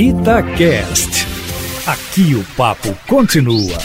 Itacast. Aqui o papo continua.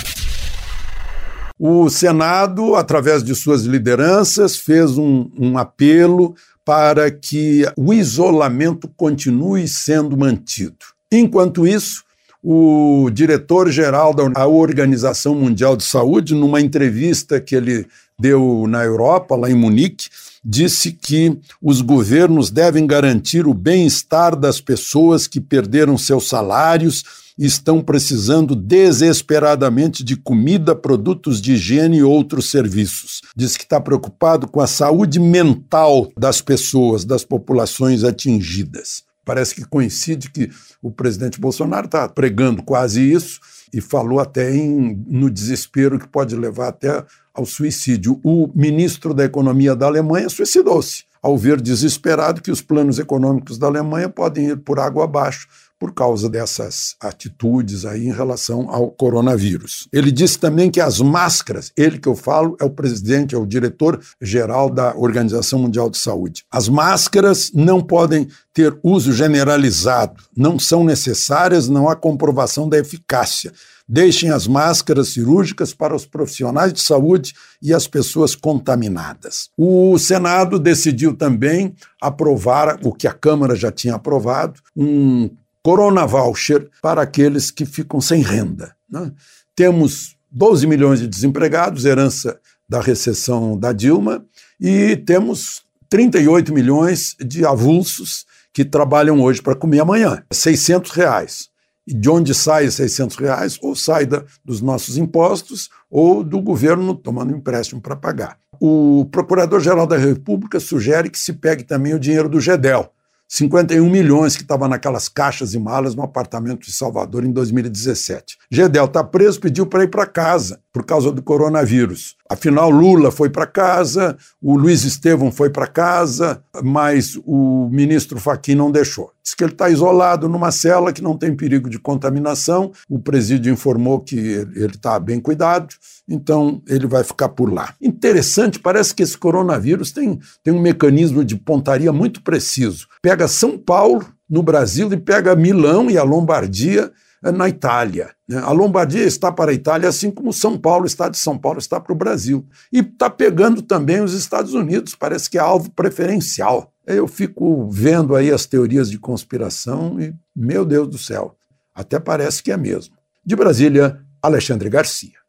O Senado, através de suas lideranças, fez um, um apelo para que o isolamento continue sendo mantido. Enquanto isso, o diretor-geral da Organização Mundial de Saúde, numa entrevista que ele deu na Europa, lá em Munique, disse que os governos devem garantir o bem-estar das pessoas que perderam seus salários e estão precisando desesperadamente de comida, produtos de higiene e outros serviços. Diz que está preocupado com a saúde mental das pessoas, das populações atingidas. Parece que coincide que o presidente Bolsonaro está pregando quase isso e falou até em, no desespero que pode levar até ao suicídio. O ministro da Economia da Alemanha suicidou-se ao ver desesperado que os planos econômicos da Alemanha podem ir por água abaixo por causa dessas atitudes aí em relação ao coronavírus. Ele disse também que as máscaras, ele que eu falo é o presidente, é o diretor geral da Organização Mundial de Saúde. As máscaras não podem ter uso generalizado, não são necessárias, não há comprovação da eficácia. Deixem as máscaras cirúrgicas para os profissionais de saúde e as pessoas contaminadas. O Senado decidiu também aprovar o que a Câmara já tinha aprovado, um Corona Voucher para aqueles que ficam sem renda. Né? Temos 12 milhões de desempregados, herança da recessão da Dilma, e temos 38 milhões de avulsos que trabalham hoje para comer amanhã. 600 reais. De onde sai esses 600 reais? Ou sai da, dos nossos impostos ou do governo tomando empréstimo para pagar. O Procurador-Geral da República sugere que se pegue também o dinheiro do GEDEL, 51 milhões que estava naquelas caixas e malas no apartamento de Salvador em 2017. Gedel está preso, pediu para ir para casa por causa do coronavírus. Afinal, Lula foi para casa, o Luiz Estevão foi para casa, mas o ministro Fachin não deixou. Diz que ele está isolado numa cela que não tem perigo de contaminação. O presídio informou que ele está bem cuidado, então ele vai ficar por lá. Interessante, parece que esse coronavírus tem, tem um mecanismo de pontaria muito preciso. Pega São Paulo, no Brasil, e pega Milão e a Lombardia na Itália. Né? A Lombardia está para a Itália, assim como São Paulo, o estado de São Paulo, está para o Brasil. E está pegando também os Estados Unidos, parece que é alvo preferencial. Eu fico vendo aí as teorias de conspiração e, meu Deus do céu, até parece que é mesmo. De Brasília, Alexandre Garcia.